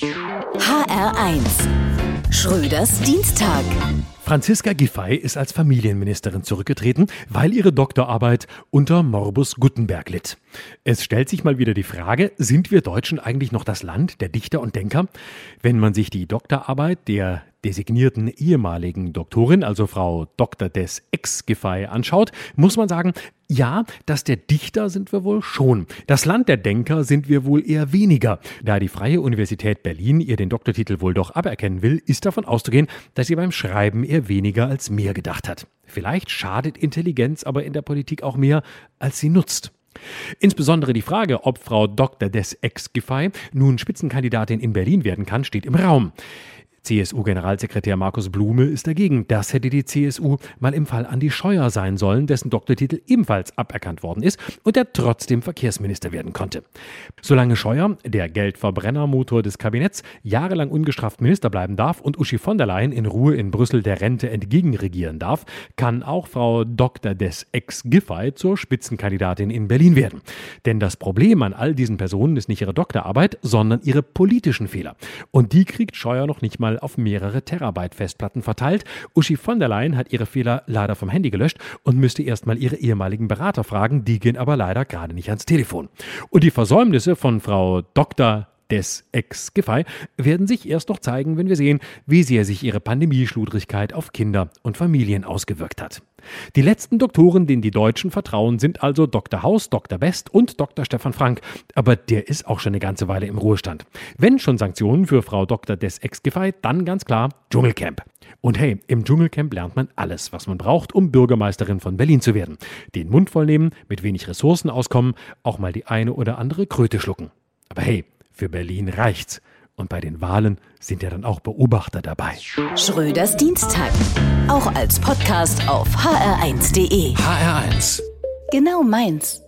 HR1 Schröders Dienstag. Franziska Giffey ist als Familienministerin zurückgetreten, weil ihre Doktorarbeit unter Morbus Gutenberg litt. Es stellt sich mal wieder die Frage, sind wir Deutschen eigentlich noch das Land der Dichter und Denker? Wenn man sich die Doktorarbeit der designierten ehemaligen Doktorin, also Frau Dr. des Ex-Giffey, anschaut, muss man sagen, ja, das der Dichter sind wir wohl schon. Das Land der Denker sind wir wohl eher weniger. Da die Freie Universität Berlin ihr den Doktortitel wohl doch aberkennen will, ist davon auszugehen, dass sie beim Schreiben eher weniger als mehr gedacht hat. Vielleicht schadet Intelligenz aber in der Politik auch mehr, als sie nutzt. Insbesondere die Frage, ob Frau Dr. des Ex-Giffey nun Spitzenkandidatin in Berlin werden kann, steht im Raum. CSU-Generalsekretär Markus Blume ist dagegen. Das hätte die CSU mal im Fall Andi Scheuer sein sollen, dessen Doktortitel ebenfalls aberkannt worden ist und der trotzdem Verkehrsminister werden konnte. Solange Scheuer, der Geldverbrennermotor des Kabinetts, jahrelang ungestraft Minister bleiben darf und Uschi von der Leyen in Ruhe in Brüssel der Rente entgegenregieren darf, kann auch Frau Dr. des Ex-Giffey zur Spitzenkandidatin in Berlin werden. Denn das Problem an all diesen Personen ist nicht ihre Doktorarbeit, sondern ihre politischen Fehler. Und die kriegt Scheuer noch nicht mal auf mehrere Terabyte Festplatten verteilt. Uschi von der Leyen hat ihre Fehler leider vom Handy gelöscht und müsste erstmal ihre ehemaligen Berater fragen. Die gehen aber leider gerade nicht ans Telefon. Und die Versäumnisse von Frau Dr des Ex-Giffey werden sich erst noch zeigen, wenn wir sehen, wie sehr sich ihre Pandemieschludrigkeit auf Kinder und Familien ausgewirkt hat. Die letzten Doktoren, denen die Deutschen vertrauen, sind also Dr. Haus, Dr. Best und Dr. Stefan Frank. Aber der ist auch schon eine ganze Weile im Ruhestand. Wenn schon Sanktionen für Frau Dr. des Ex-Giffey, dann ganz klar Dschungelcamp. Und hey, im Dschungelcamp lernt man alles, was man braucht, um Bürgermeisterin von Berlin zu werden. Den Mund voll nehmen, mit wenig Ressourcen auskommen, auch mal die eine oder andere Kröte schlucken. Aber hey, für Berlin reicht's. Und bei den Wahlen sind ja dann auch Beobachter dabei. Schröders Dienstag. Auch als Podcast auf hr1.de. HR1. Genau meins.